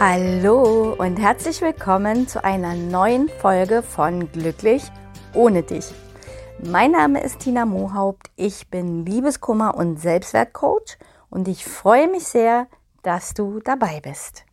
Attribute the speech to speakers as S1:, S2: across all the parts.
S1: Hallo und herzlich willkommen zu einer neuen Folge von Glücklich ohne dich. Mein Name ist Tina Mohaupt, ich bin Liebeskummer und Selbstwertcoach und ich freue mich sehr, dass du dabei bist.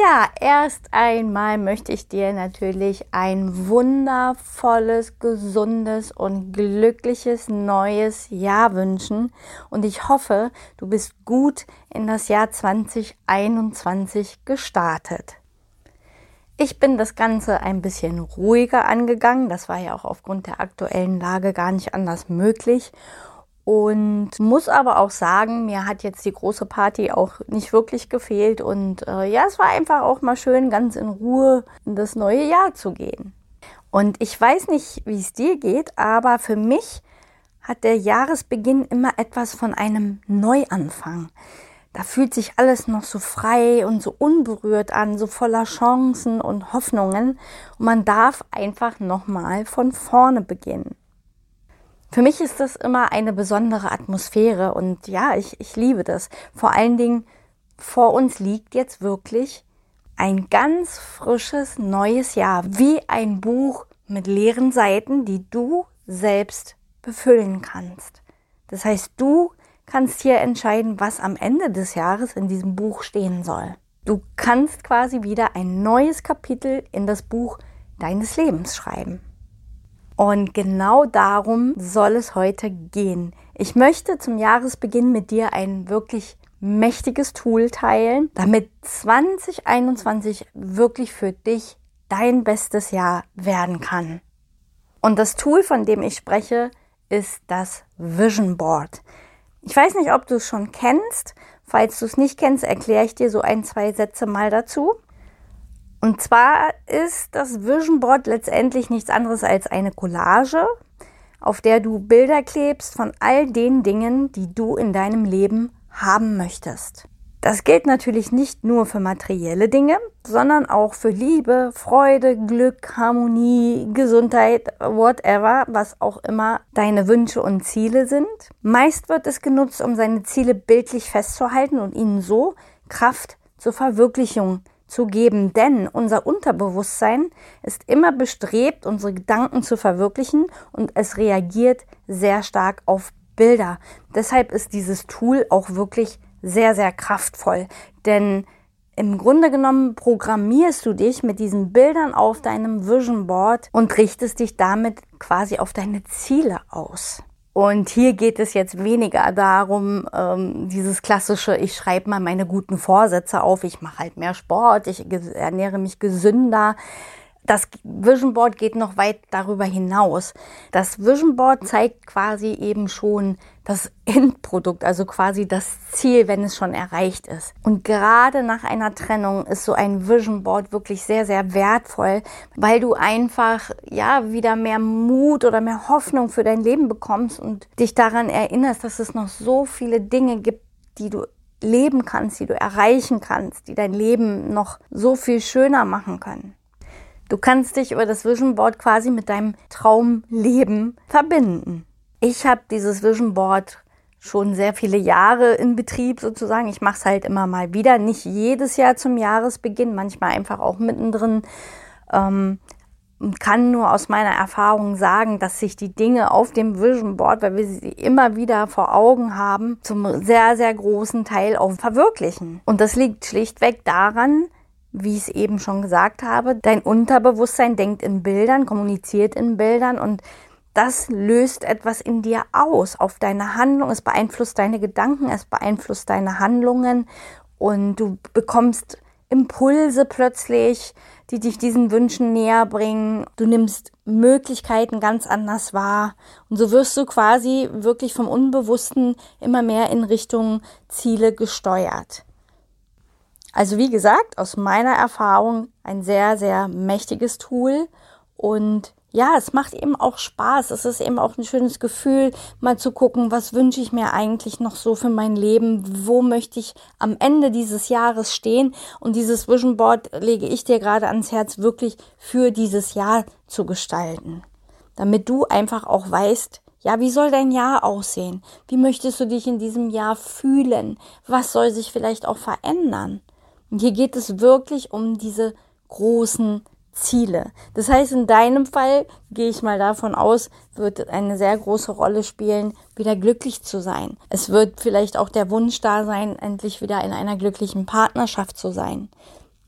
S1: Ja, erst einmal möchte ich dir natürlich ein wundervolles, gesundes und glückliches neues Jahr wünschen. Und ich hoffe, du bist gut in das Jahr 2021 gestartet. Ich bin das Ganze ein bisschen ruhiger angegangen, das war ja auch aufgrund der aktuellen Lage gar nicht anders möglich und muss aber auch sagen, mir hat jetzt die große Party auch nicht wirklich gefehlt. Und äh, ja, es war einfach auch mal schön, ganz in Ruhe in das neue Jahr zu gehen. Und ich weiß nicht, wie es dir geht, aber für mich hat der Jahresbeginn immer etwas von einem Neuanfang. Da fühlt sich alles noch so frei und so unberührt an, so voller Chancen und Hoffnungen. Und man darf einfach nochmal von vorne beginnen. Für mich ist das immer eine besondere Atmosphäre und ja, ich, ich liebe das. Vor allen Dingen, vor uns liegt jetzt wirklich ein ganz frisches neues Jahr, wie ein Buch mit leeren Seiten, die du selbst befüllen kannst. Das heißt, du kannst hier entscheiden, was am Ende des Jahres in diesem Buch stehen soll. Du kannst quasi wieder ein neues Kapitel in das Buch deines Lebens schreiben. Und genau darum soll es heute gehen. Ich möchte zum Jahresbeginn mit dir ein wirklich mächtiges Tool teilen, damit 2021 wirklich für dich dein bestes Jahr werden kann. Und das Tool, von dem ich spreche, ist das Vision Board. Ich weiß nicht, ob du es schon kennst. Falls du es nicht kennst, erkläre ich dir so ein, zwei Sätze mal dazu. Und zwar ist das Vision Board letztendlich nichts anderes als eine Collage, auf der du Bilder klebst von all den Dingen, die du in deinem Leben haben möchtest. Das gilt natürlich nicht nur für materielle Dinge, sondern auch für Liebe, Freude, Glück, Harmonie, Gesundheit, whatever, was auch immer deine Wünsche und Ziele sind. Meist wird es genutzt, um seine Ziele bildlich festzuhalten und ihnen so Kraft zur Verwirklichung zu geben, denn unser Unterbewusstsein ist immer bestrebt, unsere Gedanken zu verwirklichen und es reagiert sehr stark auf Bilder. Deshalb ist dieses Tool auch wirklich sehr, sehr kraftvoll, denn im Grunde genommen programmierst du dich mit diesen Bildern auf deinem Vision Board und richtest dich damit quasi auf deine Ziele aus. Und hier geht es jetzt weniger darum, ähm, dieses klassische, ich schreibe mal meine guten Vorsätze auf, ich mache halt mehr Sport, ich ernähre mich gesünder. Das Vision Board geht noch weit darüber hinaus. Das Vision Board zeigt quasi eben schon das Endprodukt, also quasi das Ziel, wenn es schon erreicht ist. Und gerade nach einer Trennung ist so ein Vision Board wirklich sehr, sehr wertvoll, weil du einfach, ja, wieder mehr Mut oder mehr Hoffnung für dein Leben bekommst und dich daran erinnerst, dass es noch so viele Dinge gibt, die du leben kannst, die du erreichen kannst, die dein Leben noch so viel schöner machen können. Du kannst dich über das Vision Board quasi mit deinem Traumleben verbinden. Ich habe dieses Vision Board schon sehr viele Jahre in Betrieb sozusagen. Ich mache es halt immer mal wieder, nicht jedes Jahr zum Jahresbeginn, manchmal einfach auch mittendrin. Ähm, kann nur aus meiner Erfahrung sagen, dass sich die Dinge auf dem Vision Board, weil wir sie immer wieder vor Augen haben, zum sehr, sehr großen Teil auch verwirklichen. Und das liegt schlichtweg daran, wie ich es eben schon gesagt habe, dein Unterbewusstsein denkt in Bildern, kommuniziert in Bildern und das löst etwas in dir aus, auf deine Handlung. Es beeinflusst deine Gedanken, es beeinflusst deine Handlungen und du bekommst Impulse plötzlich, die dich diesen Wünschen näher bringen. Du nimmst Möglichkeiten ganz anders wahr und so wirst du quasi wirklich vom Unbewussten immer mehr in Richtung Ziele gesteuert. Also wie gesagt, aus meiner Erfahrung ein sehr, sehr mächtiges Tool und ja, es macht eben auch Spaß. Es ist eben auch ein schönes Gefühl, mal zu gucken, was wünsche ich mir eigentlich noch so für mein Leben? Wo möchte ich am Ende dieses Jahres stehen? Und dieses Vision Board lege ich dir gerade ans Herz, wirklich für dieses Jahr zu gestalten. Damit du einfach auch weißt, ja, wie soll dein Jahr aussehen? Wie möchtest du dich in diesem Jahr fühlen? Was soll sich vielleicht auch verändern? Und hier geht es wirklich um diese großen Ziele. Das heißt, in deinem Fall gehe ich mal davon aus, wird eine sehr große Rolle spielen, wieder glücklich zu sein. Es wird vielleicht auch der Wunsch da sein, endlich wieder in einer glücklichen Partnerschaft zu sein.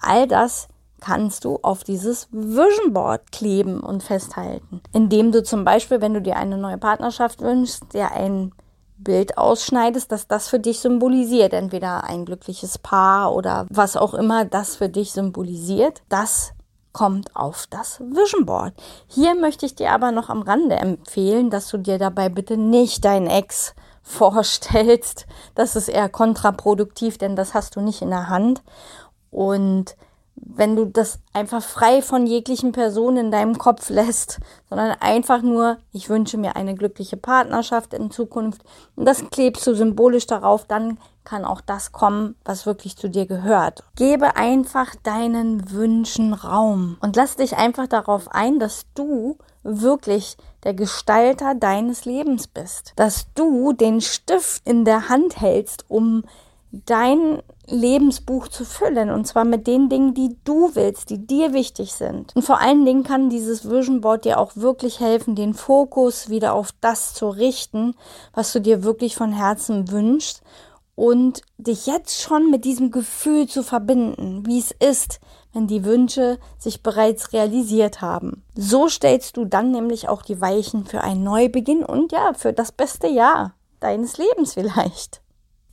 S1: All das kannst du auf dieses Vision Board kleben und festhalten, indem du zum Beispiel, wenn du dir eine neue Partnerschaft wünschst, dir ein Bild ausschneidest, dass das für dich symbolisiert, entweder ein glückliches Paar oder was auch immer das für dich symbolisiert, das kommt auf das Vision Board. Hier möchte ich dir aber noch am Rande empfehlen, dass du dir dabei bitte nicht dein Ex vorstellst. Das ist eher kontraproduktiv, denn das hast du nicht in der Hand. Und wenn du das einfach frei von jeglichen Personen in deinem Kopf lässt, sondern einfach nur, ich wünsche mir eine glückliche Partnerschaft in Zukunft und das klebst du symbolisch darauf, dann kann auch das kommen, was wirklich zu dir gehört. Gebe einfach deinen Wünschen Raum und lass dich einfach darauf ein, dass du wirklich der Gestalter deines Lebens bist, dass du den Stift in der Hand hältst, um dein Lebensbuch zu füllen und zwar mit den Dingen, die du willst, die dir wichtig sind. Und vor allen Dingen kann dieses Vision Board dir auch wirklich helfen, den Fokus wieder auf das zu richten, was du dir wirklich von Herzen wünschst und dich jetzt schon mit diesem Gefühl zu verbinden, wie es ist, wenn die Wünsche sich bereits realisiert haben. So stellst du dann nämlich auch die Weichen für einen Neubeginn und ja, für das beste Jahr deines Lebens vielleicht.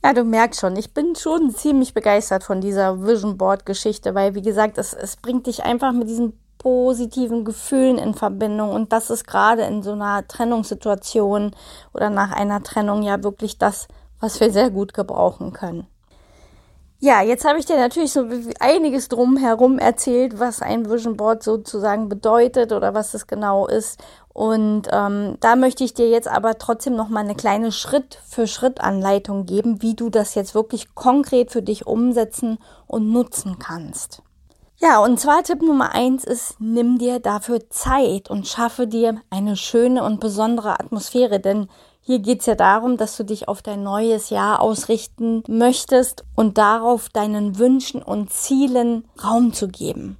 S1: Ja, du merkst schon, ich bin schon ziemlich begeistert von dieser Vision Board Geschichte, weil wie gesagt, es, es bringt dich einfach mit diesen positiven Gefühlen in Verbindung und das ist gerade in so einer Trennungssituation oder nach einer Trennung ja wirklich das, was wir sehr gut gebrauchen können. Ja, jetzt habe ich dir natürlich so einiges drumherum erzählt, was ein Vision Board sozusagen bedeutet oder was es genau ist. Und ähm, da möchte ich dir jetzt aber trotzdem noch mal eine kleine Schritt-für-Schritt-Anleitung geben, wie du das jetzt wirklich konkret für dich umsetzen und nutzen kannst. Ja, und zwar Tipp Nummer eins ist, nimm dir dafür Zeit und schaffe dir eine schöne und besondere Atmosphäre, denn hier geht's ja darum, dass du dich auf dein neues Jahr ausrichten möchtest und darauf deinen Wünschen und Zielen Raum zu geben.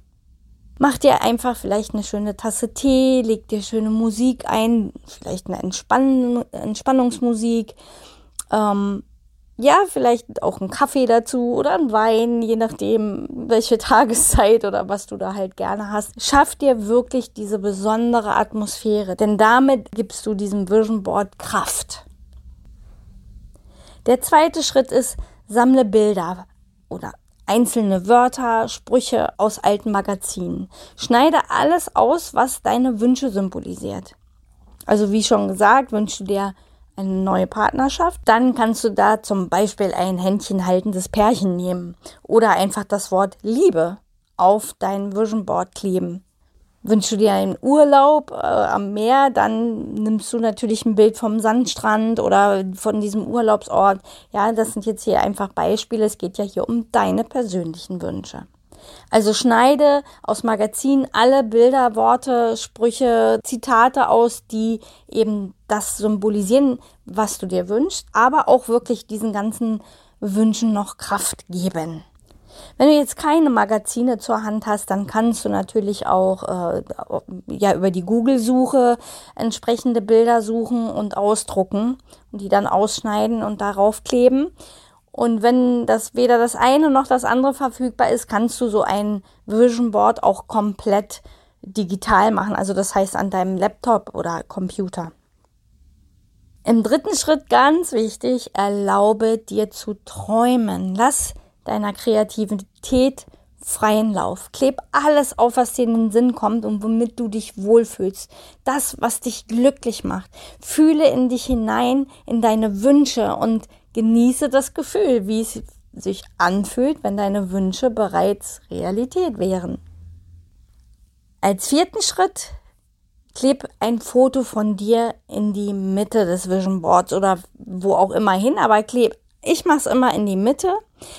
S1: Mach dir einfach vielleicht eine schöne Tasse Tee, leg dir schöne Musik ein, vielleicht eine Entspann Entspannungsmusik. Ähm, ja, vielleicht auch einen Kaffee dazu oder einen Wein, je nachdem, welche Tageszeit oder was du da halt gerne hast. Schaff dir wirklich diese besondere Atmosphäre, denn damit gibst du diesem Vision Board Kraft. Der zweite Schritt ist, sammle Bilder oder einzelne Wörter, Sprüche aus alten Magazinen. Schneide alles aus, was deine Wünsche symbolisiert. Also wie schon gesagt, wünschst du dir eine neue Partnerschaft, dann kannst du da zum Beispiel ein Händchen haltendes Pärchen nehmen oder einfach das Wort Liebe auf dein Vision Board kleben. Wünschst du dir einen Urlaub äh, am Meer, dann nimmst du natürlich ein Bild vom Sandstrand oder von diesem Urlaubsort. Ja, das sind jetzt hier einfach Beispiele. Es geht ja hier um deine persönlichen Wünsche. Also schneide aus Magazinen alle Bilder, Worte, Sprüche, Zitate aus, die eben das symbolisieren, was du dir wünschst, aber auch wirklich diesen ganzen Wünschen noch Kraft geben. Wenn du jetzt keine Magazine zur Hand hast, dann kannst du natürlich auch äh, ja über die Google-Suche entsprechende Bilder suchen und ausdrucken und die dann ausschneiden und darauf kleben. Und wenn das weder das eine noch das andere verfügbar ist, kannst du so ein Vision Board auch komplett digital machen. Also das heißt an deinem Laptop oder Computer. Im dritten Schritt ganz wichtig, erlaube dir zu träumen. Lass deiner Kreativität freien Lauf. Kleb alles auf, was dir in den Sinn kommt und womit du dich wohlfühlst. Das, was dich glücklich macht. Fühle in dich hinein, in deine Wünsche und genieße das Gefühl, wie es sich anfühlt, wenn deine Wünsche bereits Realität wären. Als vierten Schritt kleb ein Foto von dir in die Mitte des Vision Boards oder wo auch immer hin, aber kleb. Ich mache es immer in die Mitte,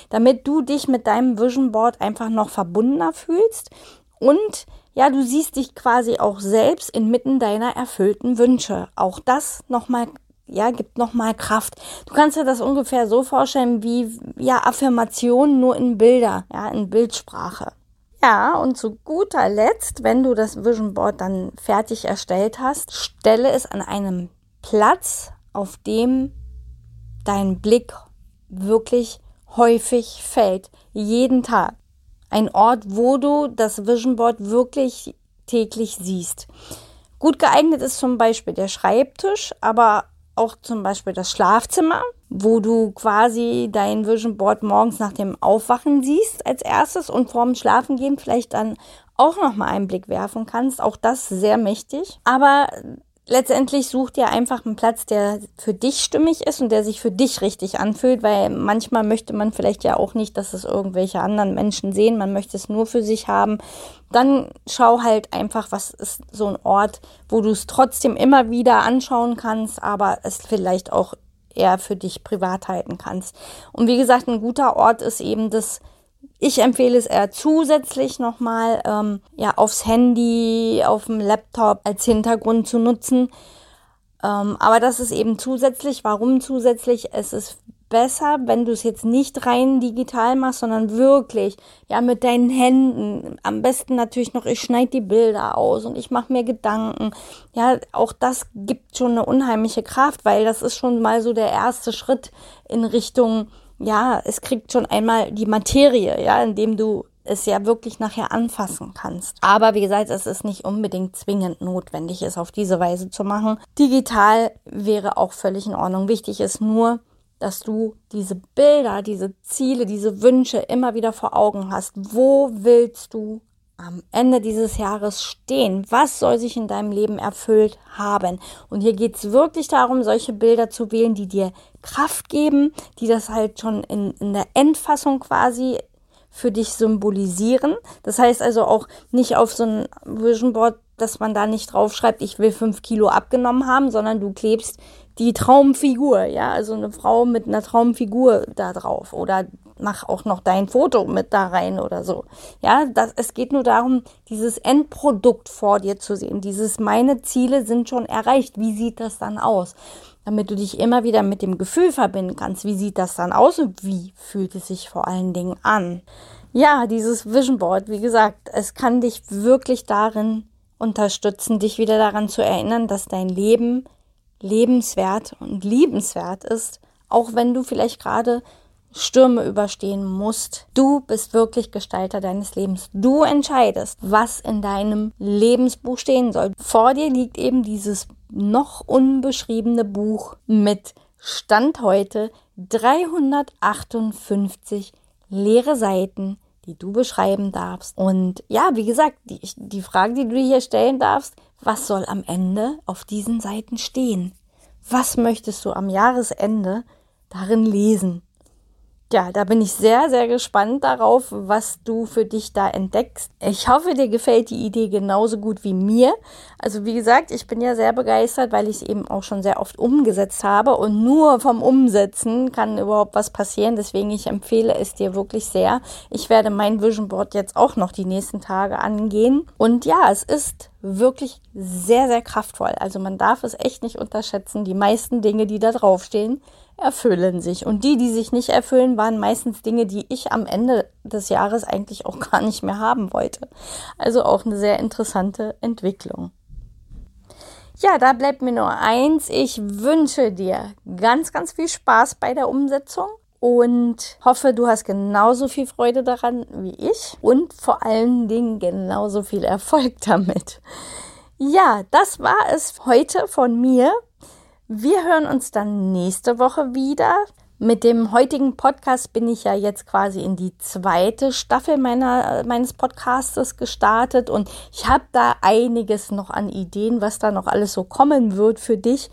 S1: damit du dich mit deinem Vision Board einfach noch verbundener fühlst und ja, du siehst dich quasi auch selbst inmitten deiner erfüllten Wünsche. Auch das nochmal ja, gibt nochmal Kraft. Du kannst dir das ungefähr so vorstellen wie, ja, Affirmationen nur in Bilder, ja, in Bildsprache. Ja, und zu guter Letzt, wenn du das Vision Board dann fertig erstellt hast, stelle es an einem Platz, auf dem dein Blick wirklich häufig fällt. Jeden Tag. Ein Ort, wo du das Vision Board wirklich täglich siehst. Gut geeignet ist zum Beispiel der Schreibtisch, aber auch zum Beispiel das Schlafzimmer, wo du quasi dein Vision Board morgens nach dem Aufwachen siehst als erstes und vorm Schlafengehen vielleicht dann auch noch mal einen Blick werfen kannst. Auch das sehr mächtig. Aber letztendlich such dir einfach einen Platz, der für dich stimmig ist und der sich für dich richtig anfühlt, weil manchmal möchte man vielleicht ja auch nicht, dass es irgendwelche anderen Menschen sehen, man möchte es nur für sich haben. Dann schau halt einfach, was ist so ein Ort, wo du es trotzdem immer wieder anschauen kannst, aber es vielleicht auch eher für dich privat halten kannst. Und wie gesagt, ein guter Ort ist eben das ich empfehle es eher zusätzlich nochmal ähm, ja, aufs Handy, auf dem Laptop als Hintergrund zu nutzen. Ähm, aber das ist eben zusätzlich. Warum zusätzlich? Es ist besser, wenn du es jetzt nicht rein digital machst, sondern wirklich ja mit deinen Händen. Am besten natürlich noch, ich schneide die Bilder aus und ich mache mir Gedanken. Ja, auch das gibt schon eine unheimliche Kraft, weil das ist schon mal so der erste Schritt in Richtung ja, es kriegt schon einmal die Materie, ja, indem du es ja wirklich nachher anfassen kannst. Aber wie gesagt, es ist nicht unbedingt zwingend notwendig, es auf diese Weise zu machen. Digital wäre auch völlig in Ordnung. Wichtig ist nur, dass du diese Bilder, diese Ziele, diese Wünsche immer wieder vor Augen hast. Wo willst du am Ende dieses Jahres stehen? Was soll sich in deinem Leben erfüllt haben? Und hier geht es wirklich darum, solche Bilder zu wählen, die dir Kraft geben, die das halt schon in, in der Endfassung quasi für dich symbolisieren. Das heißt also auch nicht auf so ein Vision Board, dass man da nicht draufschreibt, ich will fünf Kilo abgenommen haben, sondern du klebst die Traumfigur, ja, also eine Frau mit einer Traumfigur da drauf oder mach auch noch dein Foto mit da rein oder so. Ja, das, es geht nur darum, dieses Endprodukt vor dir zu sehen. Dieses meine Ziele sind schon erreicht. Wie sieht das dann aus? Damit du dich immer wieder mit dem Gefühl verbinden kannst. Wie sieht das dann aus und wie fühlt es sich vor allen Dingen an? Ja, dieses Vision Board, wie gesagt, es kann dich wirklich darin unterstützen, dich wieder daran zu erinnern, dass dein Leben lebenswert und liebenswert ist, auch wenn du vielleicht gerade Stürme überstehen musst. Du bist wirklich Gestalter deines Lebens. Du entscheidest, was in deinem Lebensbuch stehen soll. Vor dir liegt eben dieses noch unbeschriebene Buch mit Stand heute 358 leere Seiten, die du beschreiben darfst. Und ja, wie gesagt, die, die Frage, die du dir hier stellen darfst, was soll am Ende auf diesen Seiten stehen? Was möchtest du am Jahresende darin lesen? Ja, da bin ich sehr, sehr gespannt darauf, was du für dich da entdeckst. Ich hoffe, dir gefällt die Idee genauso gut wie mir. Also wie gesagt, ich bin ja sehr begeistert, weil ich es eben auch schon sehr oft umgesetzt habe und nur vom Umsetzen kann überhaupt was passieren. Deswegen ich empfehle es dir wirklich sehr. Ich werde mein Vision Board jetzt auch noch die nächsten Tage angehen. Und ja, es ist wirklich sehr, sehr kraftvoll. Also man darf es echt nicht unterschätzen. Die meisten Dinge, die da draufstehen, erfüllen sich. Und die, die sich nicht erfüllen, waren meistens Dinge, die ich am Ende des Jahres eigentlich auch gar nicht mehr haben wollte. Also auch eine sehr interessante Entwicklung. Ja, da bleibt mir nur eins. Ich wünsche dir ganz, ganz viel Spaß bei der Umsetzung und hoffe, du hast genauso viel Freude daran wie ich und vor allen Dingen genauso viel Erfolg damit. Ja, das war es heute von mir. Wir hören uns dann nächste Woche wieder. Mit dem heutigen Podcast bin ich ja jetzt quasi in die zweite Staffel meiner, meines Podcastes gestartet und ich habe da einiges noch an Ideen, was da noch alles so kommen wird für dich.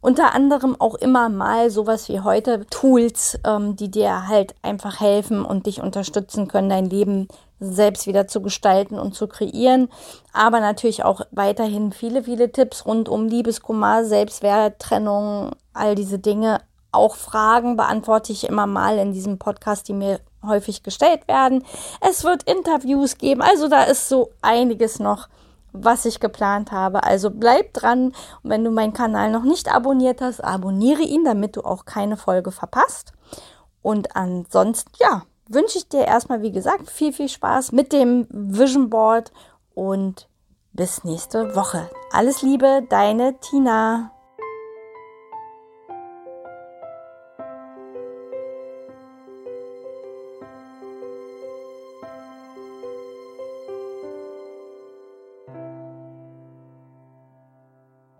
S1: unter anderem auch immer mal sowas wie heute Tools, ähm, die dir halt einfach helfen und dich unterstützen können, dein Leben selbst wieder zu gestalten und zu kreieren. Aber natürlich auch weiterhin viele, viele Tipps rund um Liebeskummer, Selbstwert, Trennung, all diese Dinge. Auch Fragen beantworte ich immer mal in diesem Podcast, die mir häufig gestellt werden. Es wird Interviews geben, also da ist so einiges noch, was ich geplant habe. Also bleib dran und wenn du meinen Kanal noch nicht abonniert hast, abonniere ihn, damit du auch keine Folge verpasst. Und ansonsten, ja, wünsche ich dir erstmal, wie gesagt, viel, viel Spaß mit dem Vision Board und bis nächste Woche. Alles Liebe, deine Tina.